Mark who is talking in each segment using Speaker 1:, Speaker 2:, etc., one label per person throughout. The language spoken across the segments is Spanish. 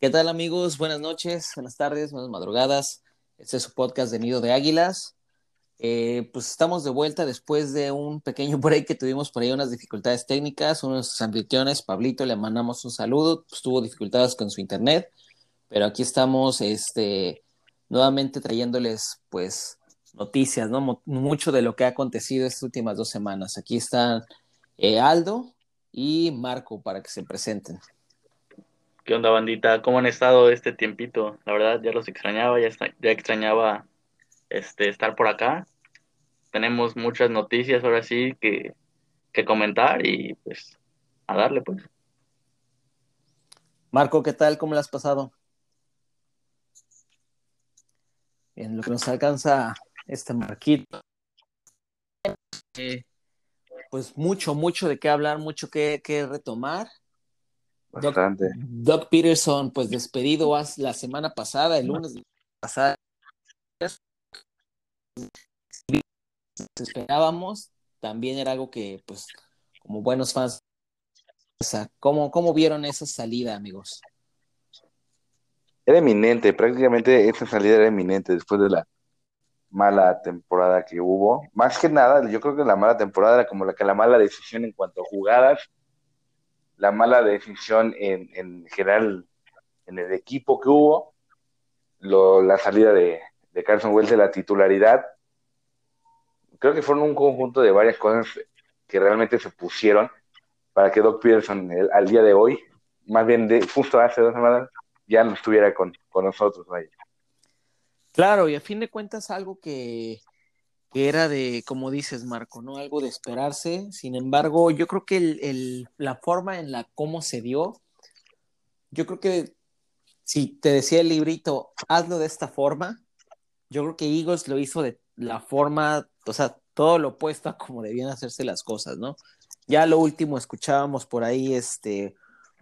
Speaker 1: ¿Qué tal amigos? Buenas noches, buenas tardes, buenas madrugadas. Este es su podcast de Nido de Águilas. Eh, pues estamos de vuelta después de un pequeño break que tuvimos por ahí unas dificultades técnicas. Uno de nuestros anfitriones, Pablito, le mandamos un saludo. Pues, tuvo dificultades con su internet, pero aquí estamos este, nuevamente trayéndoles pues noticias, ¿no? Mucho de lo que ha acontecido estas últimas dos semanas. Aquí están eh, Aldo y Marco para que se presenten.
Speaker 2: ¿Qué onda, bandita? ¿Cómo han estado este tiempito? La verdad, ya los extrañaba, ya, ya extrañaba este, estar por acá. Tenemos muchas noticias ahora sí que, que comentar y pues a darle pues.
Speaker 1: Marco, ¿qué tal? ¿Cómo le has pasado? En lo que nos alcanza este marquito. Eh, pues mucho, mucho de qué hablar, mucho que, que retomar.
Speaker 3: Bastante.
Speaker 1: Doc, Peterson, pues despedido la semana pasada, el lunes pasada. Esperábamos, también era algo que, pues, como buenos fans, ¿cómo, cómo vieron esa salida, amigos?
Speaker 3: Era eminente, prácticamente esa salida era eminente después de la mala temporada que hubo. Más que nada, yo creo que la mala temporada era como la que la mala decisión en cuanto a jugadas la mala decisión en, en general en el equipo que hubo, la salida de, Carson Wells de la titularidad. Creo que fueron un conjunto de varias cosas que realmente se pusieron para que Doc Peterson al día de hoy, más bien de justo hace dos semanas, ya no estuviera con, nosotros.
Speaker 1: Claro, y a fin de cuentas algo que, que era de, como dices, Marco, ¿no? Algo de esperarse. Sin embargo, yo creo que la forma en la cómo se dio, yo creo que si te decía el librito, hazlo de esta forma, yo creo que Eagles lo hizo de la forma, o sea, todo lo opuesto a como debían hacerse las cosas, ¿no? Ya lo último escuchábamos por ahí, este,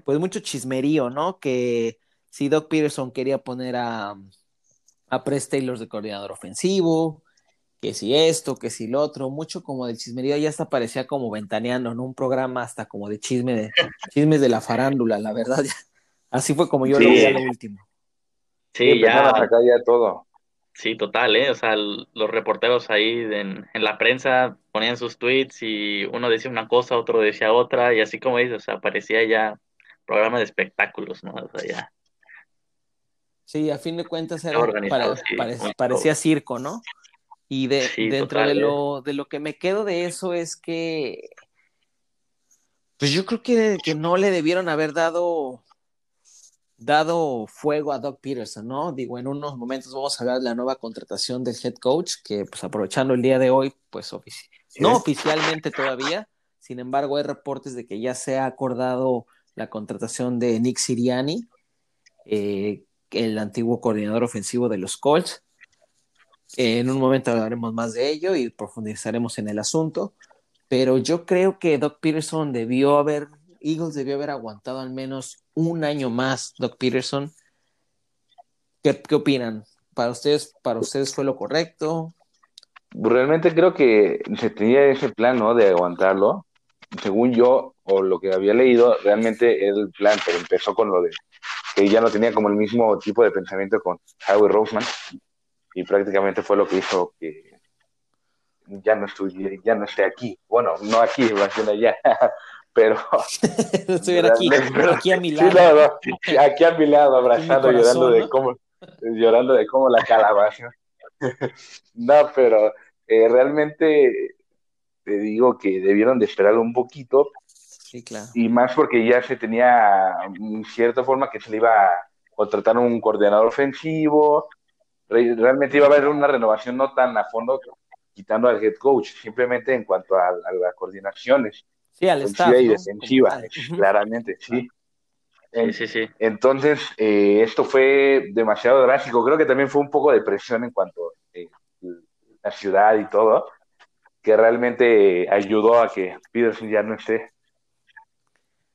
Speaker 1: pues mucho chismerío, ¿no? Que si Doc Peterson quería poner a, a Press Taylor de coordinador ofensivo, que si esto, que si lo otro, mucho como del chismerío, ya hasta parecía como ventaneando, en Un programa hasta como de chisme de chismes de la farándula, la verdad. Así fue como yo lo vi a lo último.
Speaker 2: Sí, ya.
Speaker 3: Acá ya todo.
Speaker 2: Sí, total, ¿eh? O sea, los reporteros ahí en, la prensa ponían sus tweets y uno decía una cosa, otro decía otra, y así como dices, o sea, parecía ya programa de espectáculos, ¿no? O sea, ya.
Speaker 1: Sí, a fin de cuentas era, parecía circo, ¿no? Y de, dentro de, lo, de lo que me quedo de eso es que, pues yo creo que, que no le debieron haber dado, dado fuego a Doc Peterson, ¿no? Digo, en unos momentos vamos a hablar de la nueva contratación del head coach, que pues aprovechando el día de hoy, pues no oficialmente todavía, sin embargo hay reportes de que ya se ha acordado la contratación de Nick Siriani, eh, el antiguo coordinador ofensivo de los Colts en un momento hablaremos más de ello y profundizaremos en el asunto, pero yo creo que Doc Peterson debió haber, Eagles debió haber aguantado al menos un año más, Doc Peterson. ¿Qué, opinan? ¿Para ustedes, ¿Para ustedes fue lo correcto?
Speaker 3: Realmente creo que se tenía ese plan, ¿no? De aguantarlo. Según yo, o lo que había leído, realmente era el plan, pero empezó con lo de que ya no tenía como el mismo tipo de pensamiento con Howie Roseman y prácticamente fue lo que hizo que ya no estuviera, ya no esté aquí. Bueno, no aquí, más bien allá, pero...
Speaker 1: estuviera aquí, aquí a mi lado.
Speaker 3: aquí a mi lado, abrazando, llorando de cómo, llorando de cómo la calabaza. no, pero eh, realmente te digo que debieron de esperar un poquito.
Speaker 1: Sí, claro.
Speaker 3: Y más porque ya se tenía, en cierta forma, que se le iba a contratar un coordinador ofensivo, realmente iba a haber una renovación no tan a fondo quitando al head coach, simplemente en cuanto a, las coordinaciones.
Speaker 1: Sí, al staff,
Speaker 3: y defensiva, claramente, sí.
Speaker 2: Sí, sí, sí.
Speaker 3: Entonces, eh, esto fue demasiado drástico. Creo que también fue un poco de presión en cuanto a eh, la ciudad y todo, que realmente ayudó a que Peterson ya no esté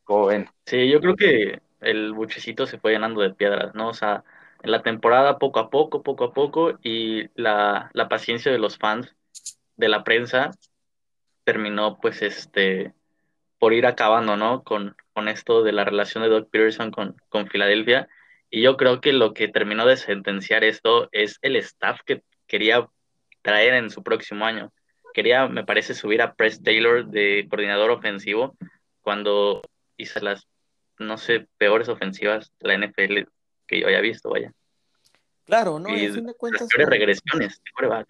Speaker 3: joven.
Speaker 2: Sí, yo creo que el buchecito se fue llenando de piedras, ¿no? O sea, en la temporada poco a poco, poco a poco, y la, paciencia de los fans, de la prensa, terminó pues este por ir acabando, ¿no? Con, con esto de la relación de Doug Peterson con, con Filadelfia. Y yo creo que lo que terminó de sentenciar esto es el staff que quería traer en su próximo año. Quería, me parece, subir a Press Taylor de coordinador ofensivo cuando hizo las, no sé, peores ofensivas de la NFL que yo haya visto, vaya.
Speaker 1: Claro, ¿no? Y, a fin de cuentas.
Speaker 2: regresiones,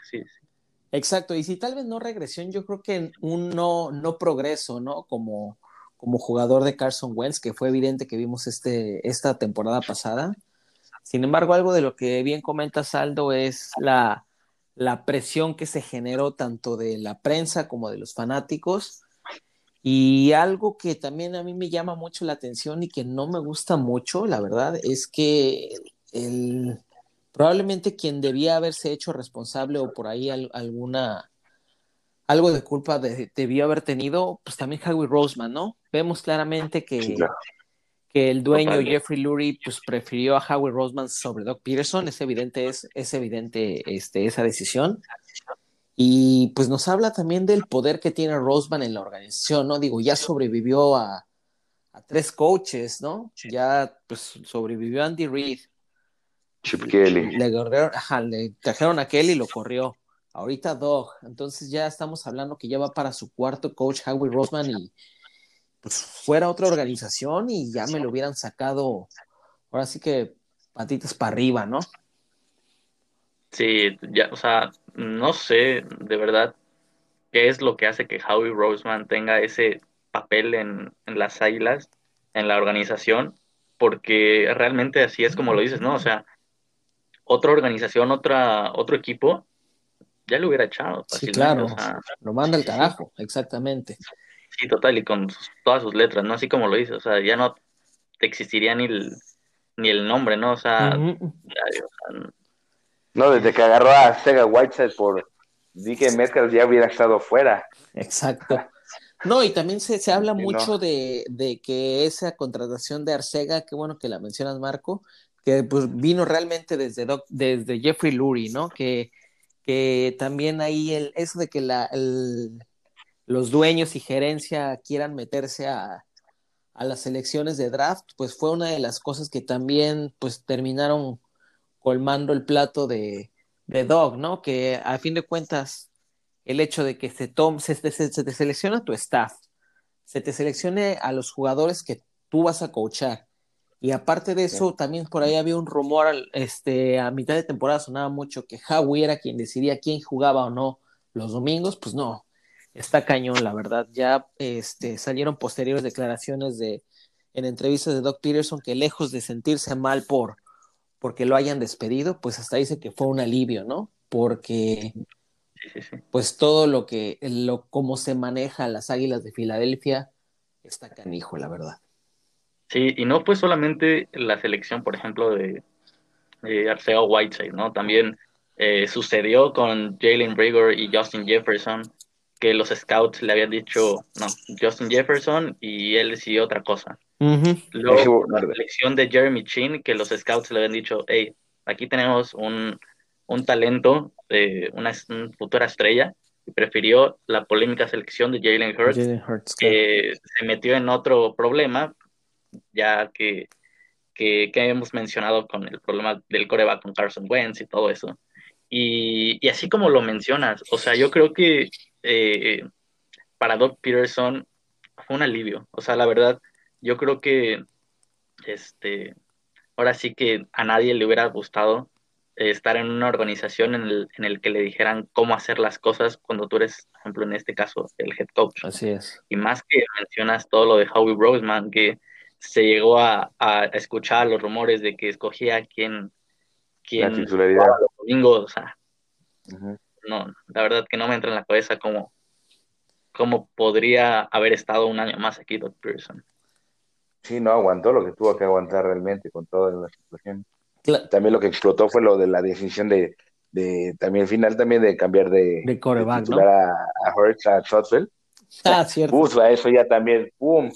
Speaker 2: sí, sí.
Speaker 1: Exacto, y si tal vez no regresión, yo creo que un no, no progreso, ¿no? Como, como jugador de Carson Wentz, que fue evidente que vimos este, esta temporada pasada. Sin embargo, algo de lo que bien comenta Saldo es la, la presión que se generó tanto de la prensa como de los fanáticos. Y algo que también a mí me llama mucho la atención y que no me gusta mucho, la verdad, es que el, probablemente quien debía haberse hecho responsable o por ahí alguna algo de culpa debió haber tenido, pues también Howie Roseman, ¿no? Vemos claramente que, que el dueño Jeffrey Lurie pues prefirió a Howie Roseman sobre Doc Peterson, es evidente, es, es evidente este, esa decisión. Y pues nos habla también del poder que tiene Roseman en la organización, ¿no? Digo, ya sobrevivió a, a tres coaches, ¿no? Ya pues sobrevivió Andy Reid,
Speaker 3: Chip Kelly.
Speaker 1: Le, trajeron a Kelly y lo corrió. Ahorita Dog. Entonces ya estamos hablando que ya va para su cuarto coach, Howie Roseman, y pues fuera otra organización y ya me lo hubieran sacado. Ahora sí que patitas para arriba, ¿no?
Speaker 2: Sí, ya, o sea, no sé de verdad qué es lo que hace que Howie Roseman tenga ese papel en, en las águilas, en la organización, porque realmente así es como lo dices, ¿no? O sea, otra organización, otra, otro equipo, ya lo hubiera echado.
Speaker 1: Sí, claro, lo manda el carajo, exactamente.
Speaker 2: Sí, total, y con todas sus letras, ¿no? Así como lo dice, o sea, ya no te existiría ni el, ni el nombre, ¿no? O sea,
Speaker 3: no, desde que agarró a Sega Whiteside por dije Metcalf ya hubiera estado fuera.
Speaker 1: Exacto. No, y también se, se habla mucho de, de, que esa contratación de Arcega, qué bueno que la mencionas, Marco, que pues vino realmente desde, desde Jeffrey Lurie, ¿no? Que, que también ahí el, eso de que la, los dueños y gerencia quieran meterse a, a, las elecciones de draft, pues fue una de las cosas que también pues terminaron colmando el plato de, de Dog, ¿no? Que a fin de cuentas el hecho de que se, tome, se, se, se te selecciona tu staff, se te seleccione a los jugadores que tú vas a coachar, y aparte de eso, también por ahí había un rumor, este, a mitad de temporada sonaba mucho que Howie era quien decidía quién jugaba o no los domingos, pues no, está cañón, la verdad. Ya este, salieron posteriores declaraciones de, en entrevistas de Doc Peterson que lejos de sentirse mal por porque lo hayan despedido, pues hasta dice que fue un alivio, ¿no? Porque pues todo lo que, lo, cómo se maneja las águilas de Filadelfia, está canijo, la verdad.
Speaker 2: Sí, y no fue solamente la selección, por ejemplo, de, Arceo Whiteside, ¿no? También eh, sucedió con Jalen Rigor y Justin Jefferson, que los scouts le habían dicho, no, Justin Jefferson y él decidió otra cosa. Luego, la selección de Jeremy Chin, que los scouts le habían dicho, hey, aquí tenemos un, un talento, de una, futura estrella, y prefirió la polémica selección de Jalen Hurts, que se metió en otro problema ya que, que, hemos mencionado con el problema del coreback con Carson Wentz y todo eso. Y, así como lo mencionas, o sea, yo creo que eh, para Doc Peterson fue un alivio. O sea, la verdad, yo creo que este, ahora sí que a nadie le hubiera gustado estar en una organización en el, en el que le dijeran cómo hacer las cosas cuando tú eres, por ejemplo, en este caso, el head coach.
Speaker 1: Así es.
Speaker 2: Y más que mencionas todo lo de Howie Roseman, que se llegó a, escuchar los rumores de que escogía a quien, quien
Speaker 3: los domingos,
Speaker 2: o sea, no, la verdad que no me entra en la cabeza cómo, cómo podría haber estado un año más aquí Doc Pearson.
Speaker 3: Sí, no aguantó lo que tuvo que aguantar realmente con toda la situación. También lo que explotó fue lo de la decisión de, de también final también de cambiar de,
Speaker 1: de coreback, ¿no?
Speaker 3: a, a Hurts a
Speaker 1: Ah, cierto.
Speaker 3: Uf, eso ya también, ¡pum!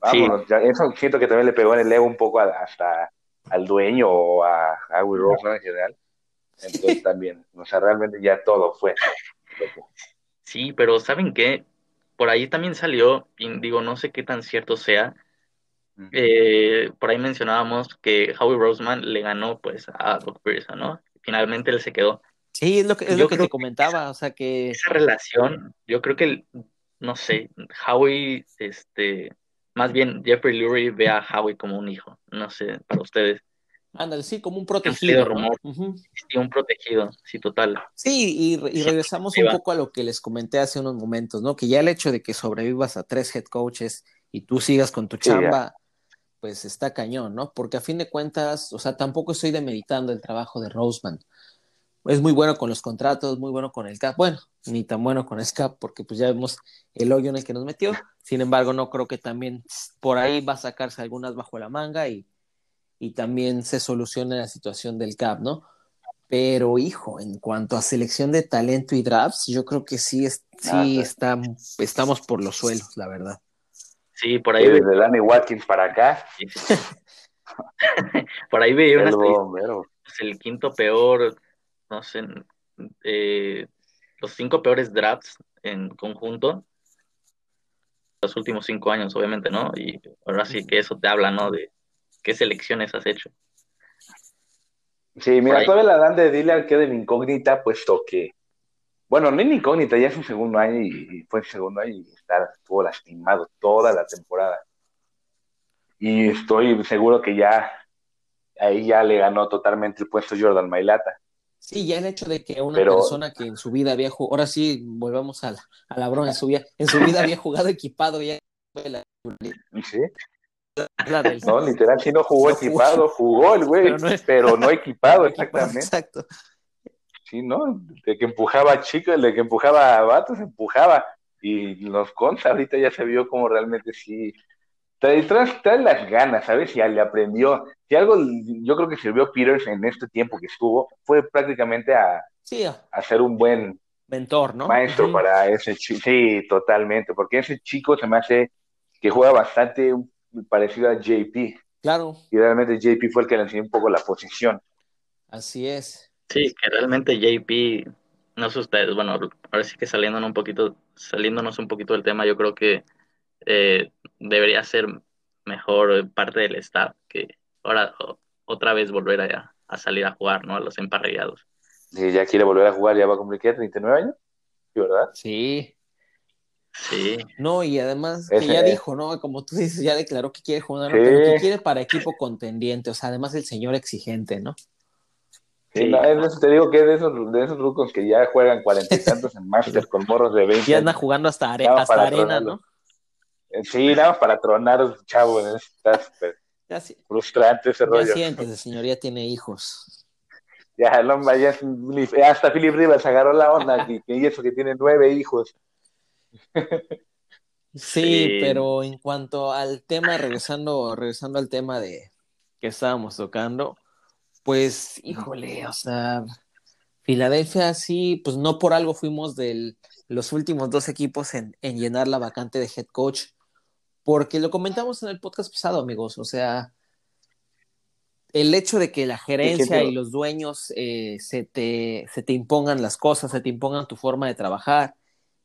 Speaker 3: Vámonos, eso siento que también le pegó en el ego un poco hasta al dueño o a Howie Roseman en general. Entonces también, o sea, realmente ya todo fue.
Speaker 2: Sí, pero ¿saben qué? Por ahí también salió, y digo, no sé qué tan cierto sea, eh, por ahí mencionábamos que Howie Roseman le ganó pues a Doc Pearson, ¿no? Finalmente él se quedó.
Speaker 1: Sí, es lo que, es lo que te comentaba, o sea que...
Speaker 2: Esa relación, yo creo que, no sé, Howie, este, más bien Jeffrey Lurie ve a Howie como un hijo, no sé, para ustedes.
Speaker 1: Ándale, sí, como un protegido.
Speaker 2: Rumor. Sí, un protegido, sí, total.
Speaker 1: Sí, y, regresamos un poco a lo que les comenté hace unos momentos, ¿no? Que ya el hecho de que sobrevivas a tres head coaches y tú sigas con tu chamba, pues está cañón, ¿no? Porque a fin de cuentas, o sea, tampoco estoy demeritando el trabajo de Roseman. Es muy bueno con los contratos, muy bueno con el CAP. Bueno, ni tan bueno con el CAP, porque pues ya vemos el hoyo en el que nos metió. Sin embargo, no creo que también por ahí va a sacarse algunas bajo la manga y, y también se solucione la situación del CAP, ¿no? Pero, hijo, en cuanto a selección de talento y drafts, yo creo que sí, es, sí está, estamos por los suelos, la verdad.
Speaker 2: Sí, por ahí.
Speaker 3: desde Danny Watkins para acá.
Speaker 2: por ahí veía una el quinto peor, no sé, eh, los cinco peores drafts en conjunto los últimos cinco años, obviamente, ¿no? Y ahora sí que eso te habla, ¿no? De qué selecciones has hecho.
Speaker 3: Sí, mira, todavía la dan de Dillard queda de incógnita, puesto que bueno, no incógnita, ya es un segundo año y, fue el segundo año y está, estuvo lastimado toda la temporada. Y estoy seguro que ya ahí ya le ganó totalmente el puesto Jordan Mailata.
Speaker 1: Sí, ya el hecho de que una persona que en su vida había jugado, ahora sí volvamos a la, a la broma, en su, vida, en su vida había jugado equipado ya.
Speaker 3: Sí. No, literal, sí no jugó equipado, jugó el güey, pero, no, equipado, exactamente. Exacto. Sí, ¿no? De que empujaba a chicos, de que empujaba a vatos, empujaba. Y nos consta, ahorita ya se vio como realmente sí. Trae, trae, las ganas, ¿sabes? Y le aprendió. Si algo yo creo que sirvió Peters en este tiempo que estuvo, fue prácticamente a, sí, a ser un buen
Speaker 1: mentor, ¿no?
Speaker 3: Maestro para ese chico. Sí, totalmente, porque ese chico se me hace que juega bastante parecido a JP.
Speaker 1: Claro.
Speaker 3: Y realmente JP fue el que le enseñó un poco la posición.
Speaker 1: Así es.
Speaker 2: Sí, que realmente JP, no sé ustedes, bueno, ahora sí que saliéndonos un poquito, saliéndonos un poquito del tema, yo creo que eh, debería ser mejor parte del staff que ahora otra vez volver a, a, salir a jugar, ¿no? A los emparrillados.
Speaker 3: Sí, ya quiere volver a jugar, ya va a cumplir, ¿qué? ¿39 años? ¿Sí, verdad?
Speaker 1: Sí.
Speaker 2: Sí.
Speaker 1: No, y además que ya dijo, ¿no? Como tú dices, ya declaró que quiere jugar, pero que quiere para equipo contendiente, o sea, además el señor exigente, ¿no?
Speaker 3: Sí, te digo que es de esos, de esos rucos que ya juegan cuarenta y tantos en Master con morros de 20.
Speaker 1: Y anda jugando hasta, arena, ¿no?
Speaker 3: Eh, sí, nada más para tronar, chavo, está súper frustrante ese rollo.
Speaker 1: Ya el señor, ya tiene hijos.
Speaker 3: Ya, el hombre, ya hasta Philip Rivers agarró la onda y, y eso que tiene nueve hijos.
Speaker 1: Sí, pero en cuanto al tema, regresando, regresando al tema de que estábamos tocando, pues, híjole, o sea, Filadelfia sí, pues no por algo fuimos de los últimos dos equipos en, llenar la vacante de head coach, porque lo comentamos en el podcast pasado, amigos, o sea, el hecho de que la gerencia y los dueños eh, se, te, se te impongan las cosas, se te impongan tu forma de trabajar,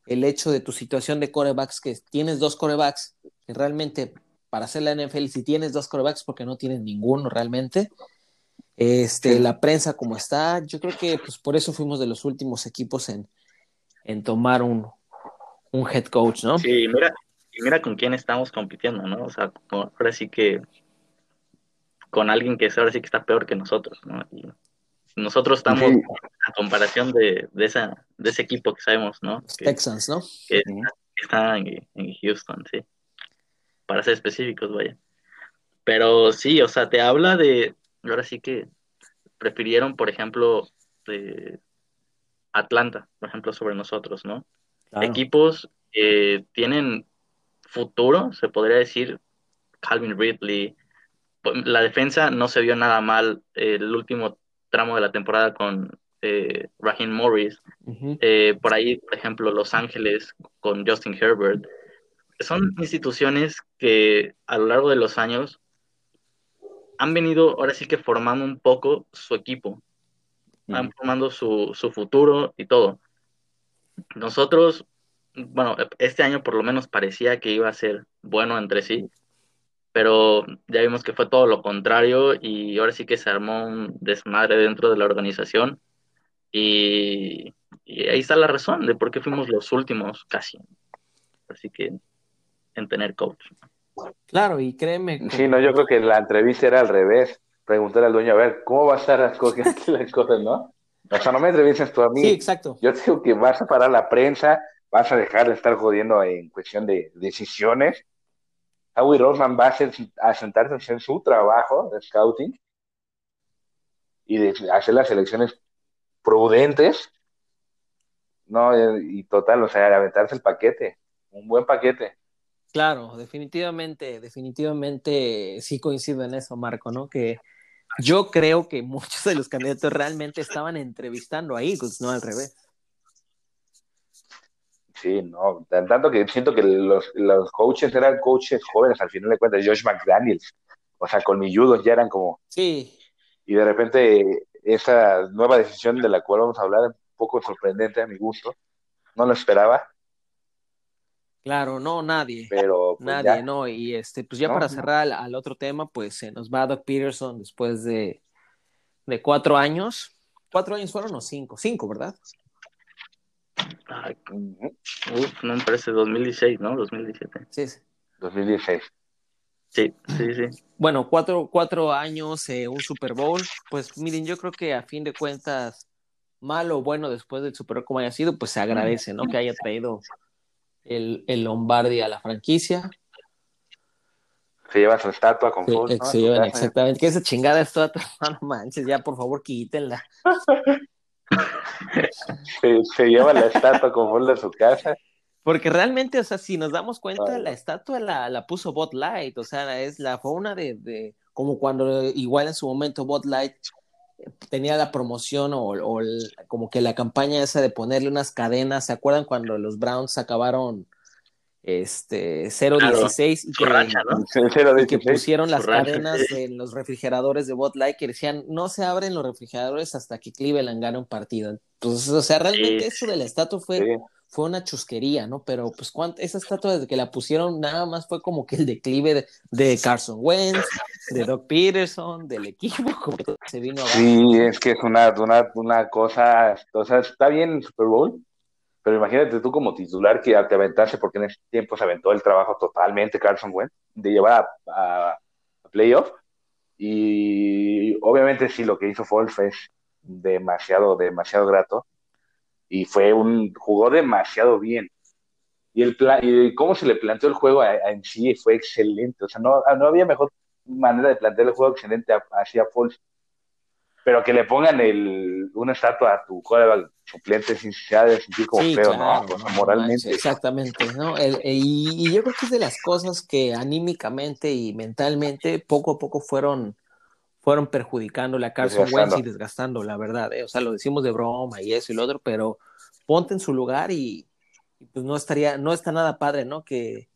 Speaker 1: el hecho de tu situación de corebacks, que tienes dos corebacks, que realmente para hacer la NFL, si tienes dos corebacks, porque no tienes ninguno realmente, este, la prensa como está, yo creo que pues por eso fuimos de los últimos equipos en, en tomar un, un head coach, ¿no?
Speaker 2: Sí, mira, y mira con quién estamos compitiendo, ¿no? O sea, ahora sí que con alguien que ahora sí que está peor que nosotros, ¿no? Y nosotros estamos a comparación de, de, esa, de ese equipo que sabemos, ¿no?
Speaker 1: Texans, ¿no?
Speaker 2: Que está, en, en Houston, sí. Para ser específicos, vaya. Pero sí, o sea, te habla de, ahora sí que prefirieron, por ejemplo, Atlanta, por ejemplo, sobre nosotros, ¿no? Equipos que tienen futuro, se podría decir, Calvin Ridley. La defensa no se vio nada mal el último tramo de la temporada con eh, Raheem Morris. Eh, por ahí, por ejemplo, Los Ángeles con Justin Herbert. Son instituciones que a lo largo de los años han venido ahora sí que formando un poco su equipo, han formando su, futuro y todo. Nosotros, bueno, este año por lo menos parecía que iba a ser bueno entre sí, pero ya vimos que fue todo lo contrario y ahora sí que se armó un desmadre dentro de la organización y, ahí está la razón de por qué fuimos los últimos casi. Así que en tener coach.
Speaker 1: Claro, y créeme.
Speaker 3: Sí, no, yo creo que la entrevista era al revés. Preguntar al dueño, a ver, ¿cómo va a estar las cosas, las cosas no? O sea, no me entrevistas tú a mí.
Speaker 1: Sí, exacto.
Speaker 3: Yo digo que vas a parar la prensa, vas a dejar de estar jodiendo en cuestión de decisiones. Howie Roseman va a, sentarse hacer su trabajo de scouting y de hacer las elecciones prudentes. No, y total, o sea, aventarse el paquete, un buen paquete.
Speaker 1: Claro, definitivamente, definitivamente sí coincido en eso, Marco, ¿no? Que yo creo que muchos de los candidatos realmente estaban entrevistando a Eagles, no al revés.
Speaker 3: Sí, no, tanto que siento que los, los coaches eran coaches jóvenes, al final de cuentas, Josh McDaniels, o sea, colmilludos ya eran como...
Speaker 1: Sí.
Speaker 3: Y de repente esa nueva decisión de la cual vamos a hablar, un poco sorprendente a mi gusto, no lo esperaba.
Speaker 1: Claro, no, nadie.
Speaker 3: Pero
Speaker 1: pues, nadie, no. Y este, pues ya para cerrar al, otro tema, pues se nos va Doc Peterson después de, de cuatro años. ¿Cuatro años fueron o cinco? Cinco, ¿verdad?
Speaker 2: uf, no me parece 2016, ¿no? 2017.
Speaker 1: Sí, sí.
Speaker 3: 2016.
Speaker 2: Sí, sí, sí.
Speaker 1: Bueno, cuatro, cuatro años, eh, un Super Bowl. Pues miren, yo creo que a fin de cuentas, malo o bueno después del Super Bowl como haya sido, pues se agradece, ¿no? Que haya traído el, el Lombardi a la franquicia.
Speaker 3: Se lleva su estatua con
Speaker 1: sí, Se llevan, exactamente. Que esa chingada estatua, no manches, ya por favor quítenla.
Speaker 3: se, lleva la estatua con Fold de su casa.
Speaker 1: Porque realmente, o sea, si nos damos cuenta, la estatua la, la puso Bot Light, o sea, es la fue una de, de, como cuando igual en su momento Bot Light tenía la promoción o, o como que la campaña esa de ponerle unas cadenas, ¿se acuerdan cuando los Browns acabaron este 016 y, que, y que pusieron las cadenas en los refrigeradores de Bot Light que decían no se abren los refrigeradores hasta que Cleveland gane un partido. Entonces, o sea, realmente eso de la estatua fue, fue una chusquería, ¿no? Pero pues esa estatua desde que la pusieron nada más fue como que el declive de, Carson Wentz, de Doc Peterson, del equipo.
Speaker 3: Sí, es que es una, una, una cosa, o sea, está bien el Super Bowl, pero imagínate tú como titular que te aventase, porque en ese tiempo se aventó el trabajo totalmente Carson Wentz, de llevar a, playoff. Y obviamente sí, lo que hizo Foles es demasiado, demasiado grato. Y fue un, jugó demasiado bien. Y, el y cómo se le planteó el juego en sí fue excelente. O sea, no, no había mejor manera de plantear el juego excelente hacia Foles pero que le pongan el, una estatua a tu coreback suplente sin de sentir como feo, ¿no? moralmente.
Speaker 1: exactamente, ¿no? y, yo creo que es de las cosas que anímicamente y mentalmente poco a poco fueron, fueron perjudicándole a Carson Wentz y desgastando, la verdad, ¿eh? O sea, lo decimos de broma y eso y lo otro, pero ponte en su lugar y, y pues no estaría, no está nada padre, ¿no? Que,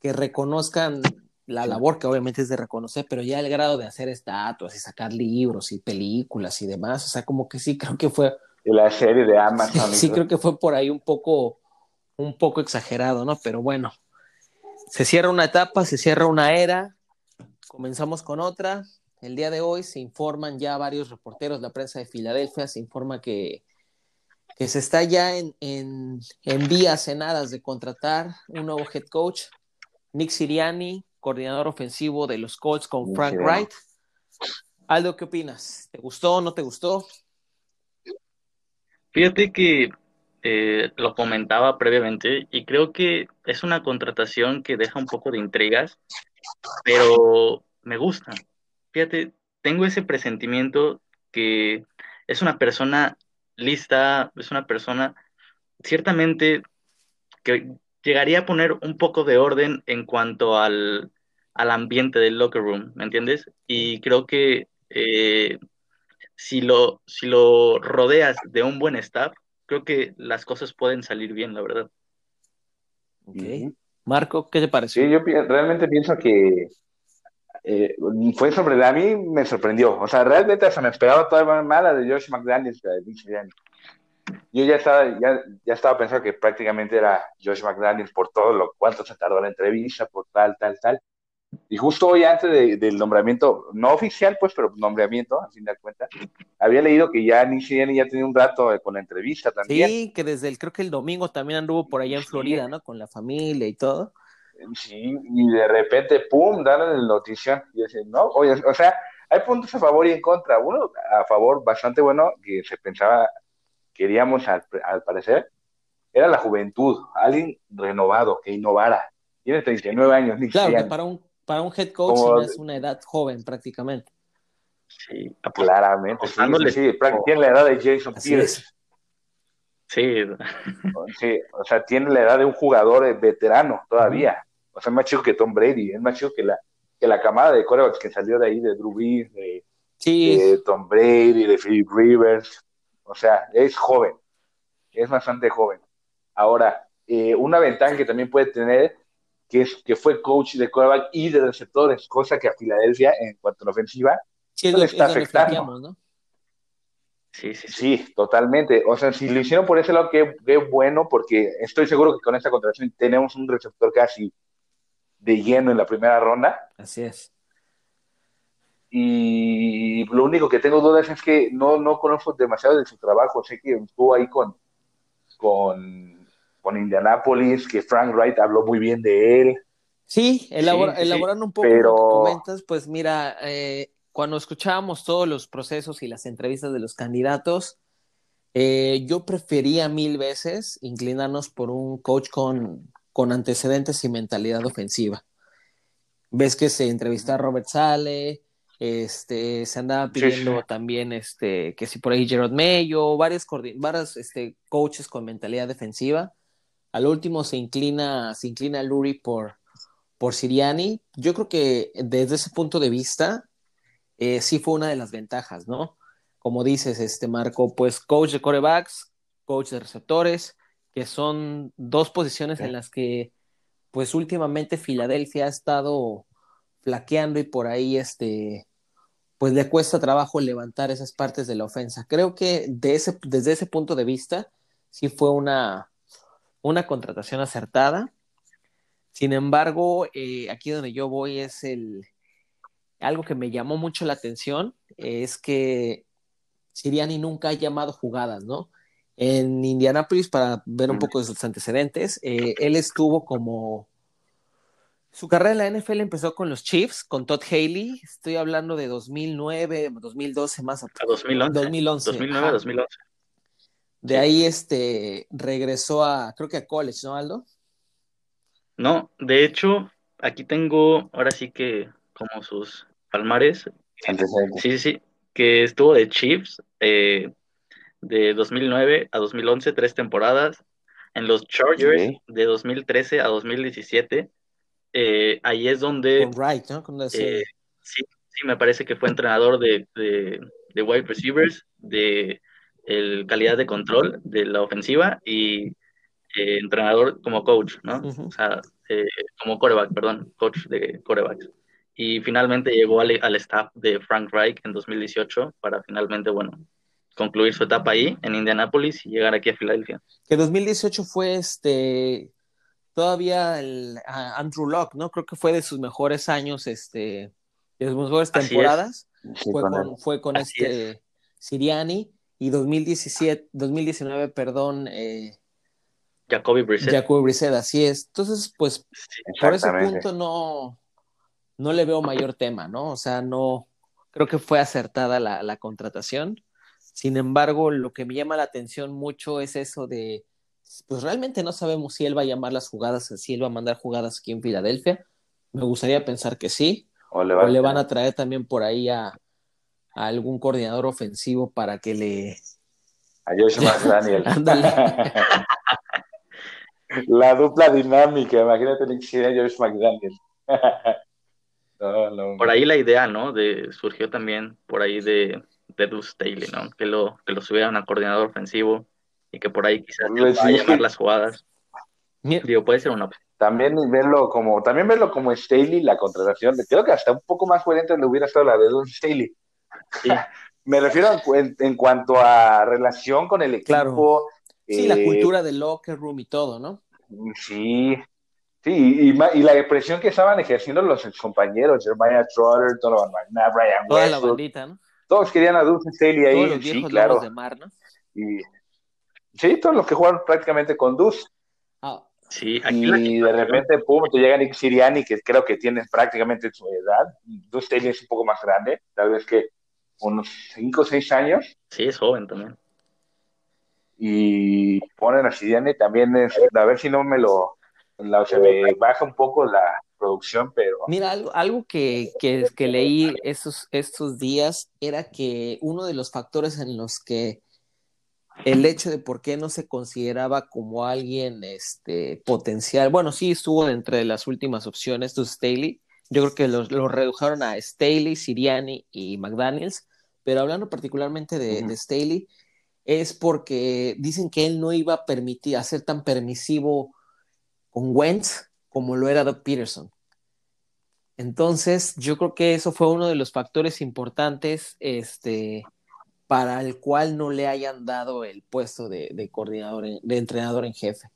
Speaker 1: que reconozcan la labor que obviamente es de reconocer, pero ya el grado de hacer estatuas y sacar libros y películas y demás, o sea, como que sí creo que fue...
Speaker 3: Y la serie de Amazon.
Speaker 1: Sí, creo que fue por ahí un poco, un poco exagerado, ¿no? Pero bueno, se cierra una etapa, se cierra una era, comenzamos con otra. El día de hoy se informan ya varios reporteros, la prensa de Filadelfia se informa que, que se está ya en, en, en vías cenadas de contratar un nuevo head coach. Nick Siriani, coordinador ofensivo de los Colts con Frank Wright. Aldo, ¿qué opinas? ¿Te gustó o no te gustó?
Speaker 2: Fíjate que eh, lo comentaba previamente y creo que es una contratación que deja un poco de intrigas, pero me gusta. Fíjate, tengo ese presentimiento que es una persona lista, es una persona ciertamente que llegaría a poner un poco de orden en cuanto al, ambiente del locker room, ¿me entiendes? Y creo que eh, si, lo, si lo rodeas de un buen staff, creo que las cosas pueden salir bien, la verdad.
Speaker 1: Marco, ¿qué te pareció?
Speaker 3: Sí, yo realmente pienso que eh, fue sobre a mí me sorprendió. O sea, realmente se me esperaba toda mala de Josh McDaniels, de yo ya estaba, ya, ya estaba pensando que prácticamente era Josh McDaniels por todo lo cuánto se tardó la entrevista, por tal, tal, tal. Y justo hoy antes del nombramiento, no oficial, pues, pero nombramiento, a fin de cuentas, había leído que ya ni ya tenía un rato con la entrevista también.
Speaker 1: Sí, que desde el, creo que el domingo también anduvo por allá en Florida, ¿no? Con la familia y todo.
Speaker 3: Sí, y de repente, pum, dan la noticia. Y dicen, no, oye, o sea, hay puntos a favor y en contra. Uno a favor bastante bueno, que se pensaba, queríamos al, parecer, era la juventud, alguien renovado, que innovara. Tiene 39 años, ni
Speaker 1: Claro, para un, para un head coach es una edad joven prácticamente.
Speaker 3: Sí, claramente. Sí, sí, tiene la edad de Jason Pierce.
Speaker 2: Sí.
Speaker 3: sí. O sea, tiene la edad de un jugador veterano todavía. O sea, es más chico que Tom Brady, es más chico que la, que la camada de corebacks que salió de ahí, de Drew Brees, de, Tom Brady, de Philip Rivers. O sea, es joven, es bastante joven. Ahora, eh, una ventaja que también puede tener, que es que fue coach de coreback y de receptores, cosa que a Filadelfia, en cuanto a la ofensiva,
Speaker 1: sí, le está afectando. ¿no?
Speaker 3: Sí, sí, sí, totalmente. O sea, si lo hicieron por ese lado, qué, qué bueno, porque estoy seguro que con esta contratación tenemos un receptor casi de lleno en la primera ronda.
Speaker 1: Así es.
Speaker 3: Y lo único que tengo dudas es que no, no conozco demasiado de su trabajo. Sé que estuvo ahí con, con, con Indianapolis, que Frank Wright habló muy bien de él.
Speaker 1: Sí, elaborando un poco lo que comentas, pues mira, eh, cuando escuchábamos todos los procesos y las entrevistas de los candidatos, eh, yo prefería mil veces inclinarnos por un coach con, con antecedentes y mentalidad ofensiva. Ves que se entrevista a Robert Sale, este, se andaba pidiendo también este, que si por ahí Gerard Mayo, varios, varios este, coaches con mentalidad defensiva. Al último se inclina, se inclina Lurie por, por Siriani. Yo creo que desde ese punto de vista, eh, sí fue una de las ventajas, ¿no? Como dices, este Marco, pues coach de corebacks, coach de receptores, que son dos posiciones en las que, pues últimamente Filadelfia ha estado flaqueando y por ahí, este, pues le cuesta trabajo levantar esas partes de la ofensa. Creo que de ese, desde ese punto de vista, sí fue una, una contratación acertada. Sin embargo, eh, aquí donde yo voy es el, algo que me llamó mucho la atención, es que Siriani nunca ha llamado jugadas, ¿no? En Indianapolis para ver un poco de sus antecedentes. Eh, él estuvo como... Su carrera en la NFL empezó con los Chiefs, con Todd Haley. Estoy hablando de 2009, 2012 más.
Speaker 2: A 2011. 2011. 2009, 2011.
Speaker 1: De ahí este, regresó a, creo que a college, ¿no, Aldo?
Speaker 2: No, de hecho, aquí tengo ahora sí que como sus palmares. Sí, sí, sí, que estuvo de Chiefs, eh, de 2009 a 2011, tres temporadas. En los Chargers de 2013 a 2017. Eh, ahí es donde... Eh, sí, sí, me parece que fue entrenador de, de, wide receivers, de el calidad de control de la ofensiva y eh, entrenador como coach, ¿no? O sea, como coreback, perdón, coach de corebacks. Y finalmente llegó al, al staff de Frank Reich en 2018 para finalmente, bueno, concluir su etapa ahí en Indianápolis y llegar aquí a Filadelfia.
Speaker 1: Que 2018 fue este todavía el Andrew Locke, ¿no? Creo que fue de sus mejores años, este, de sus mejores temporadas. fue, con, fue con, este Siriani y 2017, 2019, perdón, eh,
Speaker 2: Jacoby Brissett.
Speaker 1: Jacoby Brissett, así es. Entonces, pues, por ese punto no, no le veo mayor tema, ¿no? O sea, no, creo que fue acertada la, la contratación. Sin embargo, lo que me llama la atención mucho es eso de, pues realmente no sabemos si él va a llamar las jugadas, si él va a mandar jugadas aquí en Filadelfia. Me gustaría pensar que sí. O le, van a traer también por ahí a, algún coordinador ofensivo para que le...
Speaker 3: A Josh McDaniel. la dupla dinámica, imagínate el Josh McDaniel.
Speaker 2: Por ahí la idea, ¿no? De, surgió también por ahí de de Deuce Staley, ¿no? Que lo, que lo subieran a coordinador ofensivo y que por ahí quizás pues va a llamar las jugadas. Digo, puede ser una opción.
Speaker 3: También verlo como, también verlo como Staley, la contratación, creo que hasta un poco más coherente le hubiera estado la de Deuce Staley. Me refiero en, cuanto a relación con el equipo.
Speaker 1: Sí, la eh, cultura del locker room y todo, ¿no?
Speaker 3: Sí, Sí, y, y, la presión que estaban ejerciendo los compañeros, Jeremiah Trotter, Donovan McNabb, Brian Toda la bandita, ¿no? Todos querían a Dulce Staley ahí. Todos los sí, claro. de mar, ¿no? Y, sí, todos los que jugaron prácticamente con Dulce. Ah.
Speaker 2: Sí,
Speaker 3: aquí y de repente, pum, te llega Nick Siriani, que creo que tiene prácticamente su edad. Dulce Staley es un poco más grande, tal vez que unos 5 o 6 años.
Speaker 2: Sí, es joven también.
Speaker 3: Y ponen a Siriani también, es, a ver si no me lo se me baja un poco la producción, pero...
Speaker 1: Mira, algo, algo que, que, que, leí estos, estos días era que uno de los factores en los que el hecho de por qué no se consideraba como alguien este, potencial, bueno, sí estuvo entre las últimas opciones de Staley, yo creo que los, redujeron a Staley, Siriani y McDaniels, pero hablando particularmente de, de Staley, es porque dicen que él no iba a permitir, a ser tan permisivo con Wentz como lo era Doug Peterson. Entonces, yo creo que eso fue uno de los factores importantes este, para el cual no le hayan dado el puesto de, coordinador, de entrenador en jefe.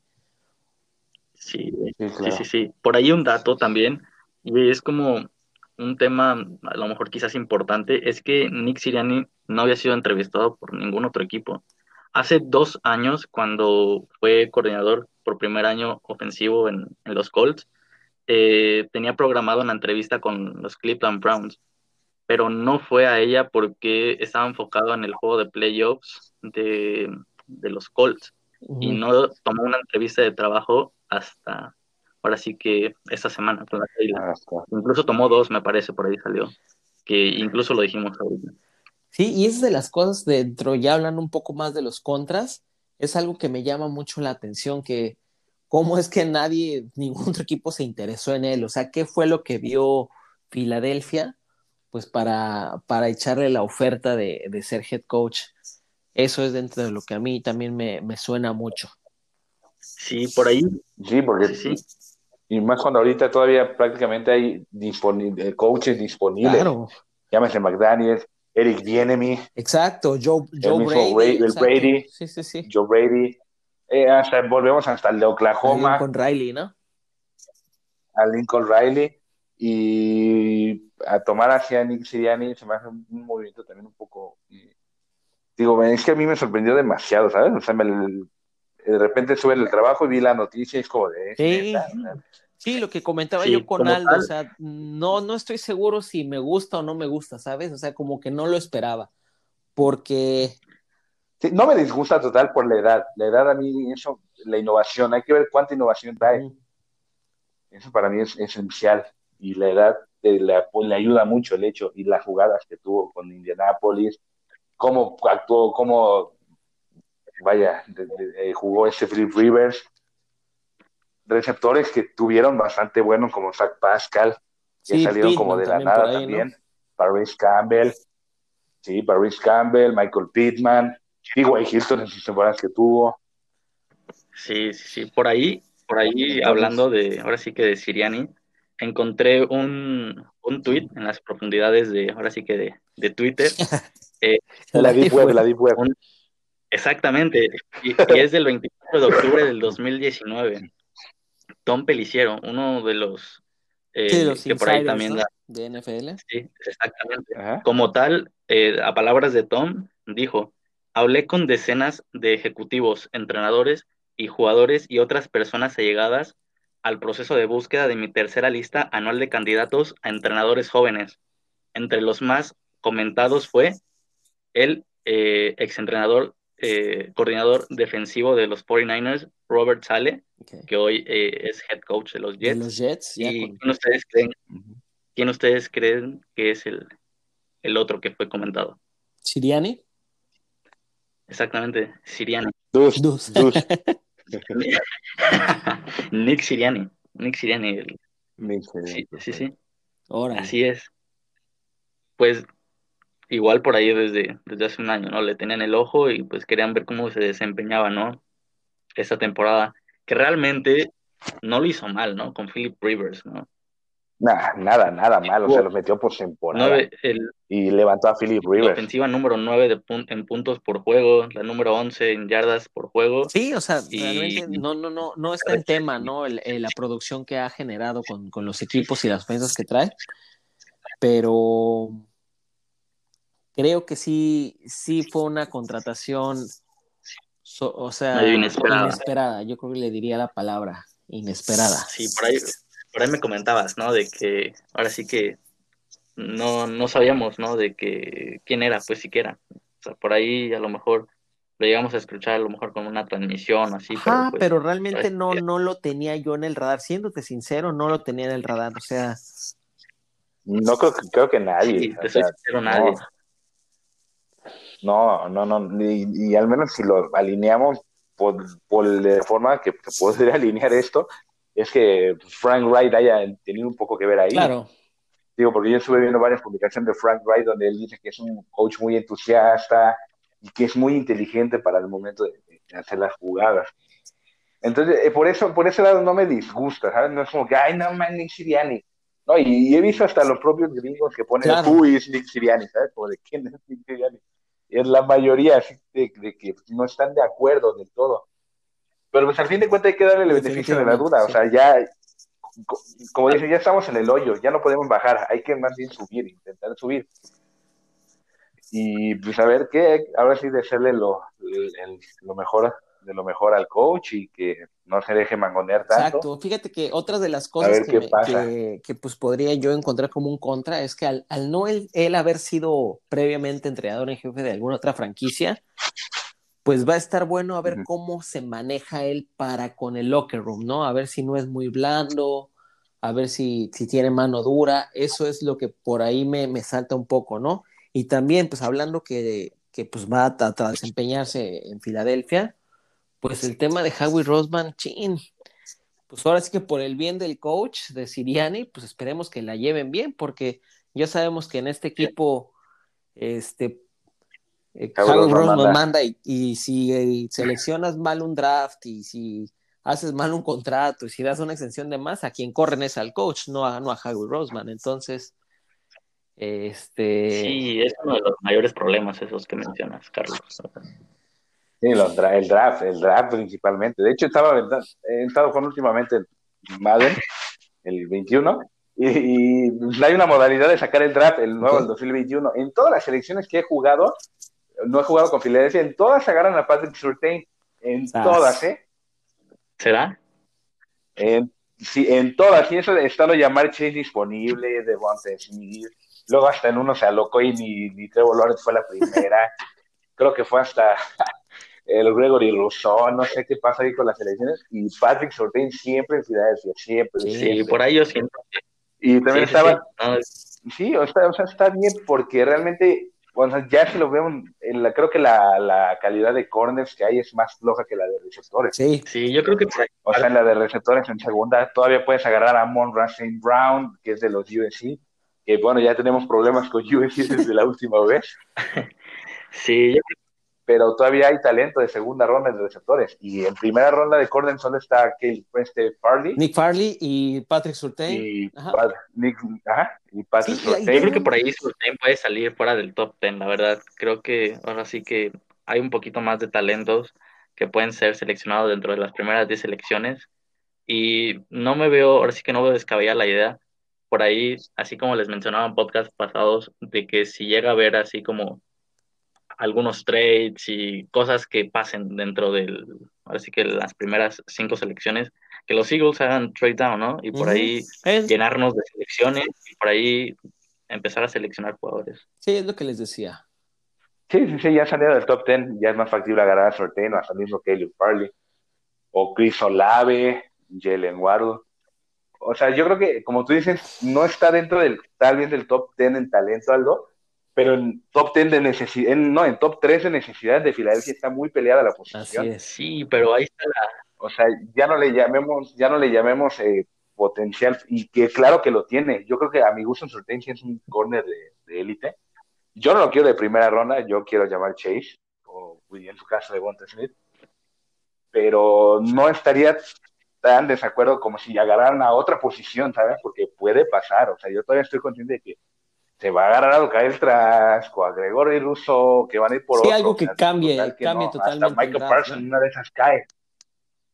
Speaker 2: Sí, sí, sí, sí. Por ahí un dato también, y es como un tema a lo mejor quizás importante, es que Nick Siriani no había sido entrevistado por ningún otro equipo. Hace dos años, cuando fue coordinador por primer año ofensivo en, los Colts, eh, tenía programado una entrevista con los Cleveland Browns, pero no fue a ella porque estaba enfocado en el juego de playoffs de, los Colts y no tomó una entrevista de trabajo hasta ahora sí que esta semana ah, Incluso tomó dos, me parece, por ahí salió, que incluso lo dijimos ahorita.
Speaker 1: Sí, y es de las cosas dentro, ya hablando un poco más de los contras, es algo que me llama mucho la atención, que cómo es que nadie, ningún otro equipo se interesó en él, o sea, ¿qué fue lo que vio Filadelfia? Pues para, para echarle la oferta de, ser head coach. Eso es dentro de lo que a mí también me, suena mucho.
Speaker 2: Sí, por ahí.
Speaker 3: Sí, porque sí. Y más cuando ahorita todavía prácticamente hay eh, coaches disponibles. Claro. Llámese McDaniels, Eric Bienemy.
Speaker 1: Exacto, Joe, Joe Brady.
Speaker 3: Brady. Sí, sí, sí. Joe Brady. Eh, hasta, volvemos hasta el de Oklahoma.
Speaker 1: Lincoln Riley, ¿no?
Speaker 3: A Lincoln Riley. Y a tomar hacia Nick Siriani se me hace un, movimiento también un poco. digo, es que a mí me sorprendió demasiado, ¿sabes? O sea, de repente sube el trabajo y vi la noticia y es como de.
Speaker 1: Sí. Sí, lo que comentaba yo con Aldo, o sea, no, no estoy seguro si me gusta o no me gusta, ¿sabes? O sea, como que no lo esperaba, porque...
Speaker 3: Sí, no me disgusta total por la edad, la edad a mí, eso, la innovación, hay que ver cuánta innovación trae. Eso para mí es esencial, y la edad le, pues, le ayuda mucho el hecho, y las jugadas que tuvo con Indianapolis, cómo actuó, cómo, vaya, jugó ese Flip Rivers, receptores que tuvieron bastante bueno, como Zach Pascal, que salieron como de la nada también. Paris Campbell, sí, Paris Campbell, Michael Pittman, T.Y. Hilton en sus temporadas que tuvo.
Speaker 2: Sí, sí, sí. Por ahí, por ahí, hablando de, ahora sí que de Siriani, encontré un, un tweet en las profundidades de, ahora sí que de, de Twitter.
Speaker 3: Eh, la Deep Web, la Deep Web.
Speaker 2: exactamente, y, y, es del 24 de octubre del 2019. Tom Peliciero, uno de los,
Speaker 1: eh, que por ahí también de NFL.
Speaker 2: Sí, exactamente. Como tal, eh, a palabras de Tom, dijo, hablé con decenas de ejecutivos, entrenadores y jugadores y otras personas allegadas al proceso de búsqueda de mi tercera lista anual de candidatos a entrenadores jóvenes. Entre los más comentados fue el eh, exentrenador, eh, coordinador defensivo de los 49ers, Robert Sale, que hoy eh, es head coach de los Jets.
Speaker 1: los Jets,
Speaker 2: ¿Y quién, ustedes creen, quién ustedes creen que es el, el otro que fue comentado?
Speaker 1: ¿Siriani?
Speaker 2: Exactamente, Siriani.
Speaker 3: Dus, dus.
Speaker 2: Nick Siriani. Nick Siriani. Sí, sí, sí. Así es. Pues igual por ahí desde, desde hace un año, ¿no? Le tenían el ojo y pues querían ver cómo se desempeñaba, ¿no? Esta temporada que realmente no lo hizo mal, ¿no? Con Philip Rivers, ¿no?
Speaker 3: Nada, nada, nada malo, se lo metió por temporada. y levantó a Philip Rivers. La
Speaker 2: ofensiva número 9 de en puntos por juego, la número 11 en yardas por juego.
Speaker 1: Sí, o sea, realmente no, no, no, no está en tema, ¿no? la producción que ha generado con, con los equipos y las ofensas que trae. Pero creo que sí, sí fue una contratación, o sea, inesperada. Yo creo que le diría la palabra inesperada.
Speaker 2: Sí, por ahí por ahí me comentabas, ¿no? De que ahora sí que no, no sabíamos, ¿no? De que quién era, pues siquiera. O sea, por ahí a lo mejor lo llegamos a escuchar a lo mejor con una transmisión así.
Speaker 1: Ah, pero, pero realmente no, no lo tenía yo en el radar. Siéndote sincero, no lo tenía en el radar. O sea.
Speaker 3: No creo, creo que nadie.
Speaker 2: te soy sincero, nadie.
Speaker 3: No, no, no. Y, al menos si lo alineamos por, por de forma que, podría alinear esto, es que Frank Wright haya tenido un poco que ver ahí.
Speaker 1: Claro.
Speaker 3: Digo, porque yo estuve viendo varias publicaciones de Frank Wright donde él dice que es un coach muy entusiasta y que es muy inteligente para el momento de, hacer las jugadas. Entonces, eh, por eso, por ese lado no me disgusta, ¿sabes? No es como que, ay, no, man, Nick Siriani. No, y, he visto hasta los propios gringos que ponen, uy, es Nick Siriani, ¿sabes? Como de quién es Nick Siriani. Es la mayoría de, de que no están de acuerdo del todo. Pero pues al fin de cuentas hay que darle el beneficio de la duda. O sea, ya, como dicen, ya estamos en el hoyo, ya no podemos bajar, hay que más bien subir, intentar subir. Y pues a ver qué, ahora sí de hacerle lo, lo mejor de lo mejor al coach y que no se deje mangonear tanto. Exacto,
Speaker 1: fíjate que otra de las cosas que, que, pues podría yo encontrar como un contra es que al, al no él, él, haber sido previamente entrenador en jefe de alguna otra franquicia, pues va a estar bueno a ver cómo se maneja él para con el locker room, ¿no? A ver si no es muy blando, a ver si, si tiene mano dura, eso es lo que por ahí me, me salta un poco, ¿no? Y también, pues hablando que, que pues va a, desempeñarse en Filadelfia, pues el tema de Howie Rosman, chin, pues ahora sí que por el bien del coach de Siriani, pues esperemos que la lleven bien, porque ya sabemos que en este equipo, este, eh, manda, y, si eh, seleccionas mal un draft y si haces mal un contrato y si das una extensión de más, a quien corren es al coach, no a, no a Howie Roseman. Entonces, este...
Speaker 2: Sí, es uno de los mayores problemas esos que mencionas, Carlos.
Speaker 3: Sí, el draft, el draft principalmente. De hecho, estaba he estado con últimamente el Madden, el 21, y, hay una modalidad de sacar el draft, el nuevo, el 2021. En todas las selecciones que he jugado, no he jugado con Filadelfia, en todas se agarran a Patrick Surtain, en todas, ¿eh?
Speaker 2: ¿Será?
Speaker 3: En, sí, en todas, y eso de estado llamar Chase disponible, de Smith, luego hasta en uno se alocó y ni, ni Trevor Lawrence fue la primera, creo que fue hasta el Gregory Rousseau, no sé qué pasa ahí con las elecciones, y Patrick Surtain siempre en Filadelfia, siempre.
Speaker 2: Sí, por ahí yo siento.
Speaker 3: Y también estaba... Sí, o sea, o sea, está bien porque realmente bueno, ya si lo vemos, creo que la, calidad de corners que hay es más floja que la de receptores.
Speaker 2: Sí, sí, yo creo que...
Speaker 3: O sea, en la de receptores en segunda todavía puedes agarrar a Mon Racing Brown, que es de los USC, que bueno, ya tenemos problemas con USC desde la última vez.
Speaker 2: Sí, yo creo
Speaker 3: pero todavía hay talento de segunda ronda de receptores. Y en primera ronda de Corden solo está este Farley.
Speaker 1: Nick Farley y Patrick Surtain.
Speaker 3: Y, Nick, ajá, y Patrick Surtain.
Speaker 2: Yo creo que por ahí Surtain puede salir fuera del top 10, la verdad. Creo que ahora sí que hay un poquito más de talentos que pueden ser seleccionados dentro de las primeras 10 selecciones. Y no me veo, ahora sí que no veo descabellada la idea. Por ahí, así como les mencionaba en podcasts pasados, de que si llega a ver así como algunos trades y cosas que pasen dentro del, así que las primeras cinco selecciones, que los Eagles hagan trade down, ¿no? Y por ahí llenarnos de selecciones y por ahí empezar a seleccionar jugadores.
Speaker 1: Sí, es lo que les decía.
Speaker 3: Sí, sí, sí, ya salido del top ten, ya es más factible agarrar a Sorten o hasta mismo Caleb Farley, o Chris Olave, Jalen Waddle. O sea, yo creo que, como tú dices, no está dentro del, tal vez del top ten en talento, Aldo, pero en top 10 de necesidad, no, en top 3 de necesidad de Filadelfia está muy peleada la posición.
Speaker 2: Así sí, pero ahí está la...
Speaker 3: O sea, ya no le llamemos, ya no le llamemos eh, potencial, y que claro que lo tiene. Yo creo que a mi gusto en Sortensia es un corner de élite. yo no lo quiero de primera ronda, yo quiero llamar Chase, o en su caso de Bonte Smith, pero no estaría tan desacuerdo como si agarraran a otra posición, ¿sabes? Porque puede pasar, o sea, yo todavía estoy consciente de que se va a agarrar a Kyle Trask o a Gregory Russo, que van a ir por
Speaker 1: sí, algo que cambie, cambie totalmente.
Speaker 3: Hasta Michael Parsons, una de esas cae.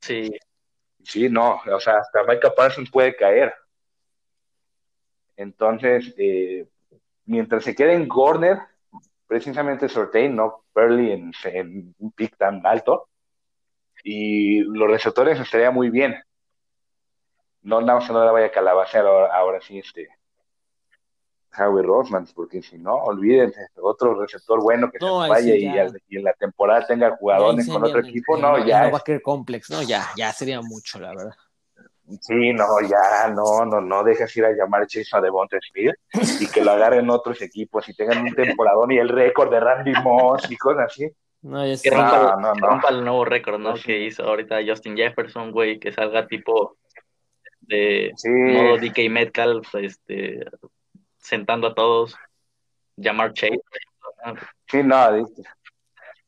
Speaker 2: Sí.
Speaker 3: Sí, no, o sea, hasta Michael Parsons puede caer. Entonces, eh, mientras se quede en Gorner, precisamente Sortain, no Perley en, un pick tan alto, y los receptores estaría muy bien. No, más no la vaya a calabacear ahora, ahora sí este Howie Rosman, porque si no, olvídense, otro receptor bueno que se vaya y, en la temporada tenga jugadores con otro equipo, no, ya.
Speaker 1: No va a querer complex, no, ya, ya sería mucho, la verdad.
Speaker 3: Sí, no, ya, no, no, no dejes ir a llamar Chase a Devonta Smith y que lo agarren otros equipos y tengan un temporadón y el récord de Randy Moss y cosas así.
Speaker 2: No, ya que rompa, no, no, rompa el nuevo récord, ¿no? Que hizo ahorita Justin Jefferson, güey, que salga tipo de modo DK Metcalf, este, sentando a todos, llamar Chase.
Speaker 3: Sí, no,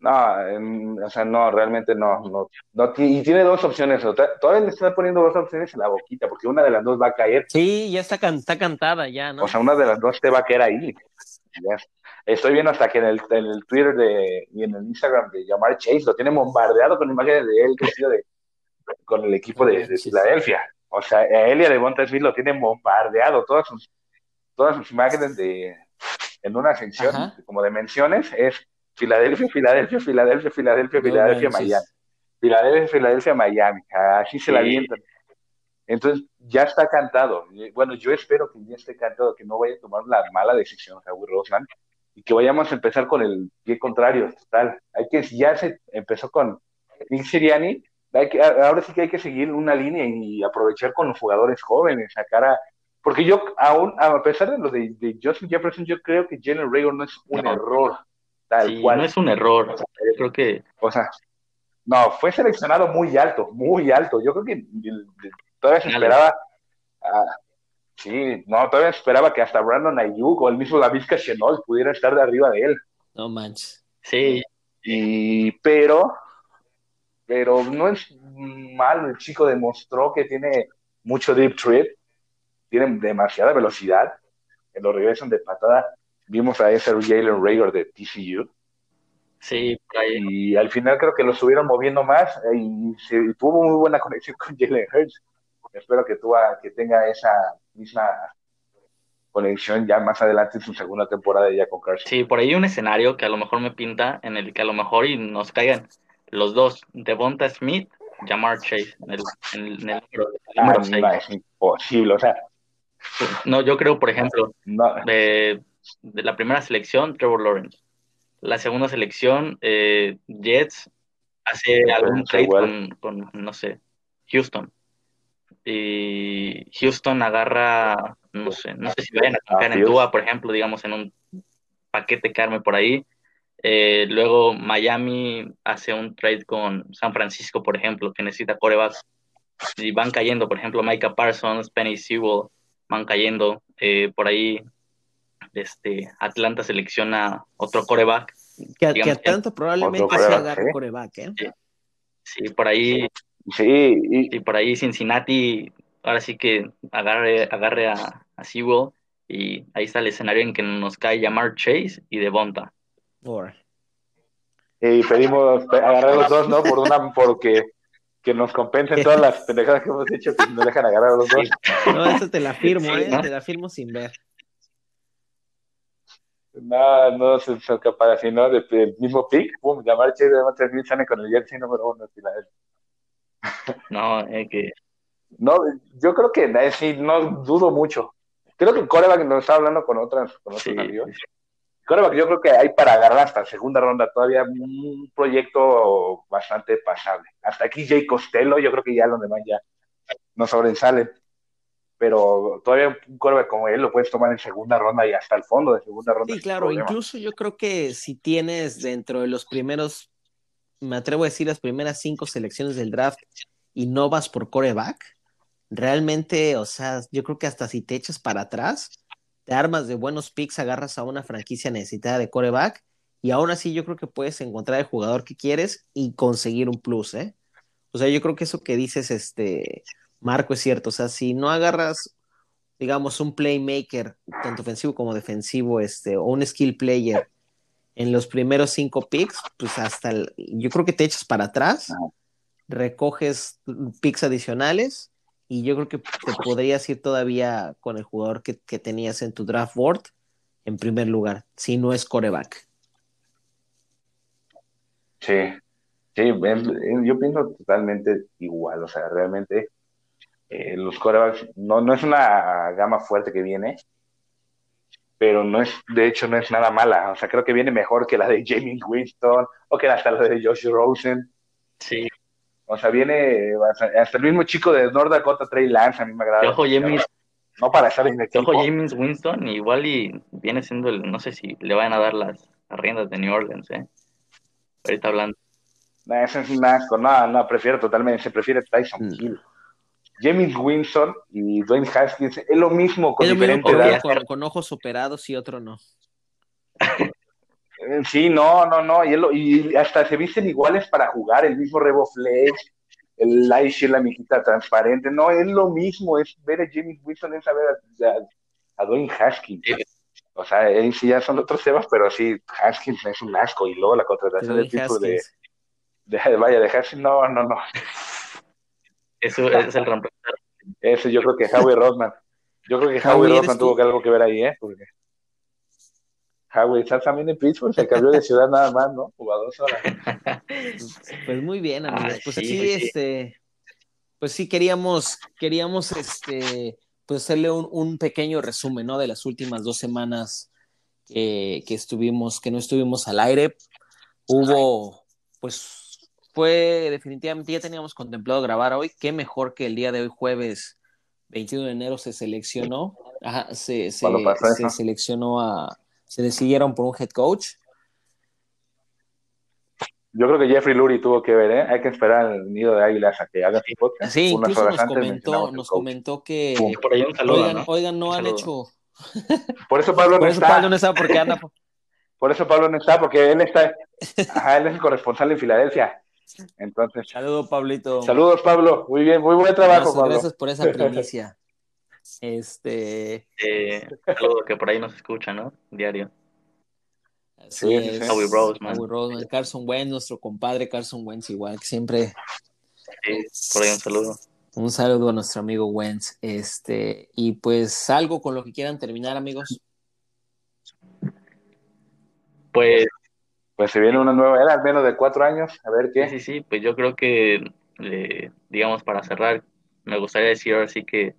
Speaker 3: no, o sea, no, realmente no, no, no, y tiene dos opciones, todavía le está poniendo dos opciones en la boquita, porque una de las dos va a caer.
Speaker 1: Sí, ya está, está cantada ya, ¿no?
Speaker 3: O sea, una de las dos te va a caer ahí. Estoy viendo hasta que en el, en el Twitter de, y en el Instagram de Llamar Chase lo tienen bombardeado con imágenes de él de, con el equipo de, Filadelfia. O sea, a él y a Devonta Smith lo tienen bombardeado, todas sus todas sus imágenes de, en una sección, como de menciones, es Filadelfia, Filadelfia, Filadelfia, Filadelfia, Filadelfia, Miami. Filadelfia, Filadelfia, Miami. Así se la avientan. Entonces, ya está cantado. Bueno, yo espero que ya esté cantado, que no vaya a tomar la mala decisión Raúl Rosman y que vayamos a empezar con el pie contrario, total. Hay que, ya se empezó con Nick Siriani, ahora sí que hay que seguir una línea y aprovechar con los jugadores jóvenes, sacar a porque yo, aún, a pesar de lo de, Justin Jefferson, yo creo que Jalen Rager no es un error.
Speaker 2: Tal cual. No es un error. yo creo que.
Speaker 3: O sea, no, fue seleccionado muy alto, muy alto. Yo creo que todavía se esperaba. sí, no, todavía esperaba que hasta Brandon Ayuk o el mismo Lavisca Chenault pudiera estar de arriba de él.
Speaker 1: No manches.
Speaker 2: Sí.
Speaker 3: Y, pero, pero no es malo. El chico demostró que tiene mucho deep threat tienen demasiada velocidad, en los regresan de patada. Vimos a ese Jalen Rager de TCU.
Speaker 2: Sí, ahí.
Speaker 3: Y al final creo que lo estuvieron moviendo más y, se, tuvo muy buena conexión con Jalen Hurts. Espero que, tuva, que tenga esa misma conexión ya más adelante en su segunda temporada ya con Carson.
Speaker 2: Sí, por ahí un escenario que a lo mejor me pinta en el que a lo mejor y nos caigan los dos, Devonta Smith, Jamar Chase, en el, en el,
Speaker 3: ah, es imposible, o sea,
Speaker 2: no, yo creo, por ejemplo, de, la primera selección, Trevor Lawrence. La segunda selección, eh, Jets, hace algún trade con, no sé, Houston. Y Houston agarra, no sé, no sé si vayan a confiar en Tua, por ejemplo, digamos, en un paquete Carme por ahí. Eh, luego Miami hace un trade con San Francisco, por ejemplo, que necesita corebacks. Y van cayendo, por ejemplo, Micah Parsons, Penny Sewell, van cayendo. Eh, por ahí este, Atlanta selecciona otro coreback.
Speaker 1: Que, Atlanta probablemente se agarre coreback, ¿eh?
Speaker 2: Sí. por ahí.
Speaker 3: Sí.
Speaker 2: Y... por ahí Cincinnati, ahora sí que agarre, agarre a, a Sewell y ahí está el escenario en que nos cae llamar Chase y Devonta.
Speaker 3: Y pedimos agarrar los dos, ¿no? Por una, porque que nos compensen todas las pendejadas que hemos hecho que nos dejan agarrar a los dos.
Speaker 1: No, eso te la firmo, ¿eh? Te la firmo sin ver.
Speaker 3: No, no se son capaz así, ¿no? Del mismo pick, pum, llamar Che de Montes sale con el jersey número uno
Speaker 2: No, es que.
Speaker 3: No, yo creo que eh, sí, no dudo mucho. Creo que Coreback nos está hablando con otras, con otros amigos yo creo que hay para agarrar hasta segunda ronda todavía un proyecto bastante pasable. Hasta aquí Jay Costello, yo creo que ya los demás ya no sobresalen. Pero todavía un coreback como él lo puedes tomar en segunda ronda y hasta el fondo de segunda ronda.
Speaker 1: Sí, claro, incluso yo creo que si tienes dentro de los primeros, me atrevo a decir las primeras cinco selecciones del draft y no vas por coreback, realmente, o sea, yo creo que hasta si te echas para atrás, te armas de buenos picks, agarras a una franquicia necesitada de coreback y aún así yo creo que puedes encontrar el jugador que quieres y conseguir un plus, ¿eh? O sea, yo creo que eso que dices, este, Marco, es cierto. O sea, si no agarras, digamos, un playmaker, tanto ofensivo como defensivo, este, o un skill player en los primeros cinco picks, pues hasta, el, yo creo que te echas para atrás, recoges picks adicionales y yo creo que te podrías ir todavía con el jugador que, que tenías en tu draft board en primer lugar, si no es coreback.
Speaker 3: Sí, sí, yo pienso totalmente igual, o sea, realmente eh, los corebacks no, no es una gama fuerte que viene, pero no es, de hecho, no es nada mala, o sea, creo que viene mejor que la de Jamie Winston o que hasta la de Josh Rosen.
Speaker 2: Sí.
Speaker 3: O sea, viene hasta el mismo chico de North Dakota, Trey Lance, a mí me agrada.
Speaker 2: Ojo, James,
Speaker 3: no para estar en el
Speaker 2: Ojo, James Winston, igual y viene siendo el, no sé si le van a dar las riendas de New Orleans, ¿eh? Ahorita hablando.
Speaker 3: No, ese es un asco. No, no, prefiero totalmente. Se prefiere Tyson mm. Hill. James Winston y Dwayne Haskins es lo mismo con diferentes
Speaker 1: con, ojos operados y otro no.
Speaker 3: Eh, sí, no, no, no. Y, hasta se visten iguales para jugar. El mismo Revo Flex, el Light la mijita transparente. No, es lo mismo. Es ver a James Winston, es saber a, Dwayne Haskins. O sea, él sí ya son otros temas, pero sí, Haskins es un asco. Y luego la contratación del tipo de, de, Vaya, de Haskins, no, no, no.
Speaker 2: Eso es el reemplazo.
Speaker 3: Eso yo creo que Howie Rodman. Yo creo que Howie, Rodman tuvo que algo que ver ahí, ¿eh? Porque Howie está también en Pittsburgh, se cambió de ciudad nada más, ¿no? Jugador sola.
Speaker 1: Pues muy bien, amigos. pues aquí, este, pues sí queríamos, queríamos, este, pues hacerle un, un, pequeño resumen, ¿no? De las últimas dos semanas que, que estuvimos, que no estuvimos al aire. Hubo, pues, fue definitivamente, ya teníamos contemplado grabar hoy. Qué mejor que el día de hoy, jueves 21 de enero, se seleccionó. Ajá, se, se, se seleccionó a. Se decidieron por un head coach.
Speaker 3: Yo creo que Jeffrey Lurie tuvo que ver, ¿eh? Hay que esperar al nido de águilas a que haga su podcast.
Speaker 1: Sí, incluso nos comentó, nos comentó que.
Speaker 2: Por ahí un saludo,
Speaker 1: oigan, ¿no? oigan, no han hecho.
Speaker 3: Por eso Pablo no
Speaker 1: por
Speaker 3: eso
Speaker 1: está. Pablo no está porque anda.
Speaker 3: Por eso Pablo no está, porque él está. Ajá, él es el corresponsal en Filadelfia. Entonces.
Speaker 1: Saludos, Pablito.
Speaker 3: Saludos, Pablo. Muy bien, muy buen trabajo,
Speaker 1: gracias,
Speaker 3: Pablo.
Speaker 1: Gracias por esa primicia. Este.
Speaker 2: Eh, saludos que por ahí nos escucha, ¿no? Diario.
Speaker 1: Así sí, es. Howie Roseman. Howie Roseman. Carson Wentz, nuestro compadre Carson Wentz, igual que siempre.
Speaker 2: Sí, por ahí un saludo.
Speaker 1: Un saludo a nuestro amigo Wentz. Este, y pues algo con lo que quieran terminar, amigos.
Speaker 2: Pues.
Speaker 3: Pues se viene una nueva era, al menos de cuatro años, a ver qué.
Speaker 2: Sí, sí, pues yo creo que, eh, digamos, para cerrar, me gustaría decir ahora sí que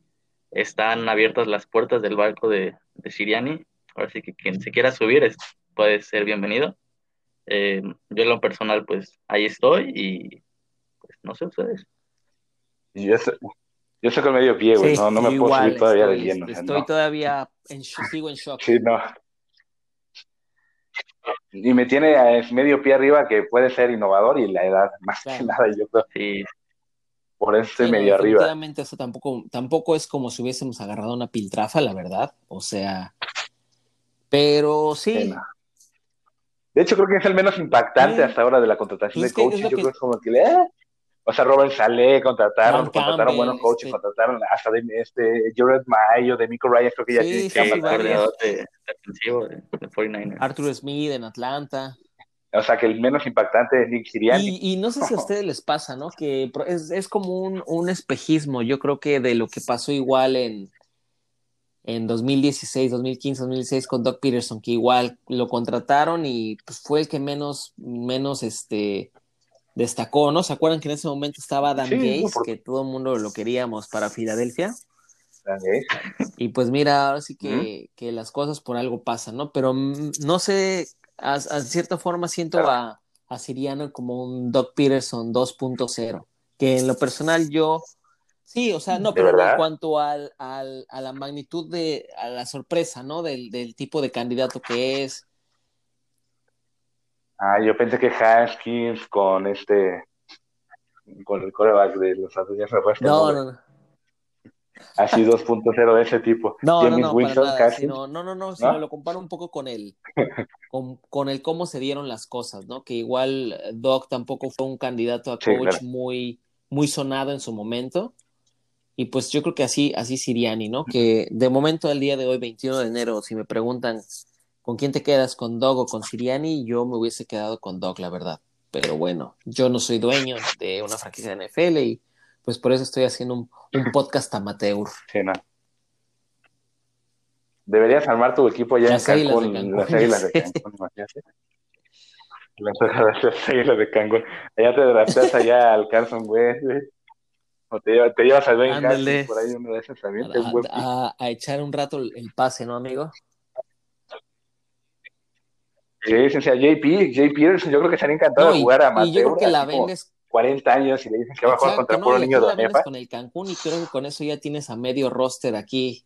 Speaker 2: están abiertas las puertas del barco de, de Siriani. Ahora sí que quien se quiera subir es, puede ser bienvenido. Eh, yo en lo personal, pues ahí estoy y pues no sé ustedes.
Speaker 3: Yo, estoy, yo estoy con medio pie, güey, no, no me puedo subir todavía
Speaker 1: estoy,
Speaker 3: del lleno.
Speaker 1: Estoy todavía en, sigo en shock.
Speaker 3: Sí, no. Y me tiene medio pie arriba que puede ser innovador y la edad, más claro. que nada, yo creo.
Speaker 2: Sí.
Speaker 3: Estoy sí, medio arriba.
Speaker 1: Eso tampoco, tampoco es como si hubiésemos agarrado una piltrafa, la verdad. O sea, pero sí.
Speaker 3: de hecho, creo que es el menos impactante sí. hasta ahora de la contratación pues de coaches. Yo que... creo que es como que le. Eh. O sea, Robert Saleh contrataron, Ron contrataron buenos coaches, este... contrataron hasta de este Jared Mayo, de Mico Ryan, creo que ya
Speaker 1: sí,
Speaker 3: tiene
Speaker 1: sí,
Speaker 2: coordinador de, defensivo de, de 49ers.
Speaker 1: Arthur Smith en Atlanta.
Speaker 3: O sea, que el menos impactante es Nick Sirianni.
Speaker 1: Y, y, no sé si a ustedes les pasa, ¿no? Que es, es como un, un, espejismo, yo creo que de lo que pasó igual en, en 2016, 2015, 2016 con Doug Peterson, que igual lo contrataron y pues, fue el que menos, menos este, destacó, ¿no? ¿Se acuerdan que en ese momento estaba Adam sí, Gates, no, por... que todo el mundo lo queríamos para Filadelfia? Y pues mira, ahora sí que, que, las cosas por algo pasan, ¿no? Pero mm, no sé, a, a cierta forma siento a, a, Siriano como un Doug Peterson 2.0, que en lo personal yo, sí, o sea, no, pero en cuanto al, al, a la magnitud de, a la sorpresa, ¿no? Del, del tipo de candidato que es.
Speaker 3: Ah, yo pensé que Haskins con este, con el coreback de los Ángeles
Speaker 1: No, no, no.
Speaker 3: Así 2.0 de ese tipo.
Speaker 1: No, James no, no, Winston, nada, sino, no, no, no, sino ¿No? lo comparo un poco con el, con, con, el cómo se dieron las cosas, ¿no? Que igual Doc tampoco fue un candidato a coach sí, claro. muy, muy sonado en su momento. Y pues yo creo que así, así Siriani, ¿no? Que de momento al día de hoy, 21 de enero, si me preguntan con quién te quedas, con Dog o con Siriani, yo me hubiese quedado con Dog, la verdad. Pero bueno, yo no soy dueño de una franquicia de NFL y pues por eso estoy haciendo un, podcast amateur.
Speaker 3: Sí, no. Deberías armar tu equipo ya en Cancún, las águilas de Cancún, Las, águilas de Cancún. Allá te drafteas allá al Carson West, o te, te llevas al Ben Carson por ahí uno de esos también.
Speaker 1: A, a, echar un rato el pase, ¿no, amigo?
Speaker 3: Sí, sí, sea, JP, JP yo creo que estaría encantado de jugar a Mateo.
Speaker 1: Y yo creo que la vendes
Speaker 3: 40 años y le dicen que va a jugar contra no, puro niño de
Speaker 1: con el Cancún y creo que con eso ya tienes a medio roster aquí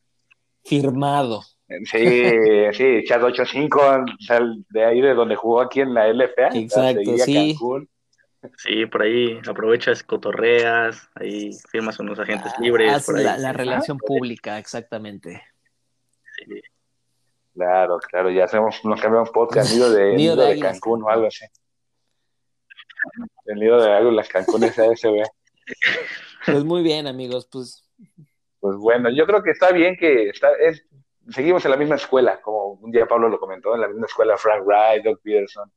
Speaker 1: firmado.
Speaker 3: Sí, sí, Chad 8-5, de ahí de donde jugó aquí en la LFA.
Speaker 1: Exacto, sí.
Speaker 2: Sí, por ahí aprovechas cotorreas, ahí firmas con los agentes ah, libres. Por
Speaker 1: La, la, relación pública, exactamente.
Speaker 3: Sí. Claro, claro, ya hacemos, nos cambiamos podcast, nido de, nido de, Cancún o algo así. El nido de algo, las Cancunes ASB.
Speaker 1: Pues muy bien, amigos, pues.
Speaker 3: Pues bueno, yo creo que está bien que está, es, seguimos en la misma escuela, como un día Pablo lo comentó, en la misma escuela Frank Wright, Doug Peterson.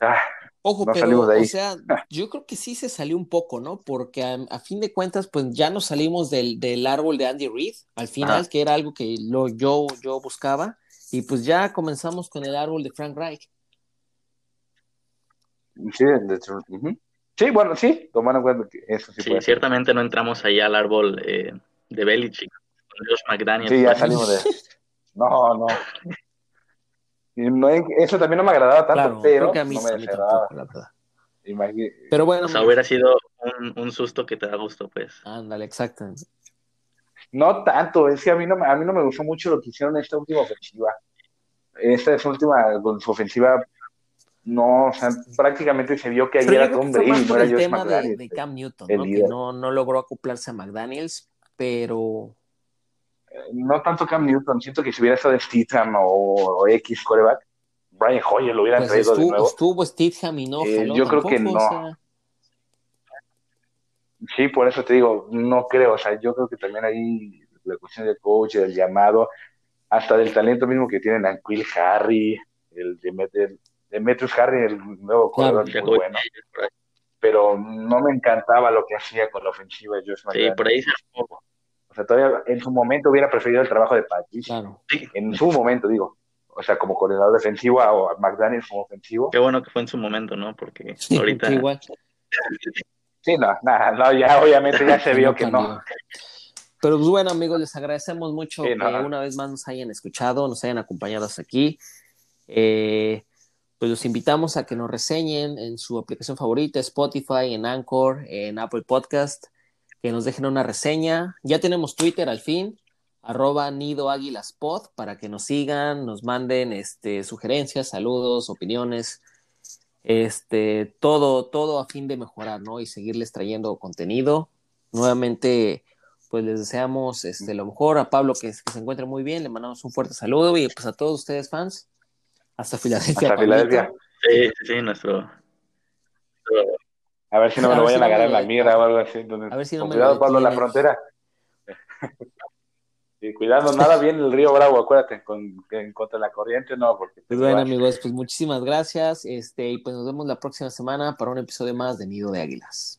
Speaker 1: Ah, Ojo, pero, o sea, yo creo que sí se salió un poco, ¿no? Porque a, fin de cuentas, pues ya nos salimos del, árbol de Andy Reid, al final, que era algo que lo, yo, yo buscaba, y pues ya comenzamos con el árbol de Frank Reich.
Speaker 3: Sí, sí bueno, sí, tomaron cuenta que eso sí,
Speaker 2: sí ciertamente no entramos ahí al árbol eh, de Belichick, con Josh McDaniel.
Speaker 3: Sí, ya salimos de... No, no eso también no me agradaba tanto, pero a mí, no me la verdad.
Speaker 1: Pero bueno.
Speaker 2: O sea, hubiera sido un, susto que te da gusto, pues.
Speaker 1: Ándale, exacto.
Speaker 3: No tanto, es que a mí no, a mí no me gustó mucho lo que hicieron en esta última ofensiva. Esta es última, con su ofensiva, no, o sea, prácticamente se vio que ahí era Tom Brady,
Speaker 1: no era el tema de, de, Cam Newton, ¿no? que no, no logró acoplarse a McDaniels, pero
Speaker 3: no tanto Cam Newton, siento que si hubiera estado Stidham o, X coreback, Brian Hoyer lo hubieran pues traído
Speaker 1: estuvo,
Speaker 3: de nuevo.
Speaker 1: Estuvo Stidham y no,
Speaker 3: eh, yo creo que no. Sí, por eso te digo, no creo, o sea, yo creo que también ahí la cuestión del coach, del llamado, hasta del talento mismo que tienen Anquil Harry, el de Demetrius Harry, el nuevo corredor, muy bueno. Pero no me encantaba lo que hacía con la ofensiva de Josh
Speaker 2: Sí, por ahí se
Speaker 3: sea, todavía en su momento hubiera preferido el trabajo de Patricia. Claro. En su momento, digo. O sea, como coordinador defensivo o a McDaniels como ofensivo.
Speaker 2: Qué bueno que fue en su momento, ¿no? Porque ahorita.
Speaker 1: Igual.
Speaker 3: Sí, no, nada, no, ya obviamente ya se vio que no.
Speaker 1: Pero pues bueno, amigos, les agradecemos mucho que una vez más nos hayan escuchado, nos hayan acompañado hasta aquí. Eh, pues los invitamos a que nos reseñen en su aplicación favorita, Spotify, en Anchor, en Apple Podcast que nos dejen una reseña. Ya tenemos Twitter al fin, arroba Nido Águilas Pod, para que nos sigan, nos manden este, sugerencias, saludos, opiniones, este, todo, todo a fin de mejorar, ¿no? Y seguirles trayendo contenido. Nuevamente, pues les deseamos este, lo mejor a Pablo que, se encuentre muy bien, le mandamos un fuerte saludo y pues a todos ustedes fans, hasta Filadelfia.
Speaker 3: Hasta Filadelfia.
Speaker 2: Sí, sí, nuestro
Speaker 3: a ver si no me lo vayan a agarrar en la mira o algo así. a ver si no me cuidado, Pablo, la frontera. y cuidando nada bien el río Bravo, acuérdate, con, en contra de la corriente, no, porque...
Speaker 1: Pues bueno, amigos, pues muchísimas gracias, este, y pues nos vemos la próxima semana para un episodio más de Nido de Águilas.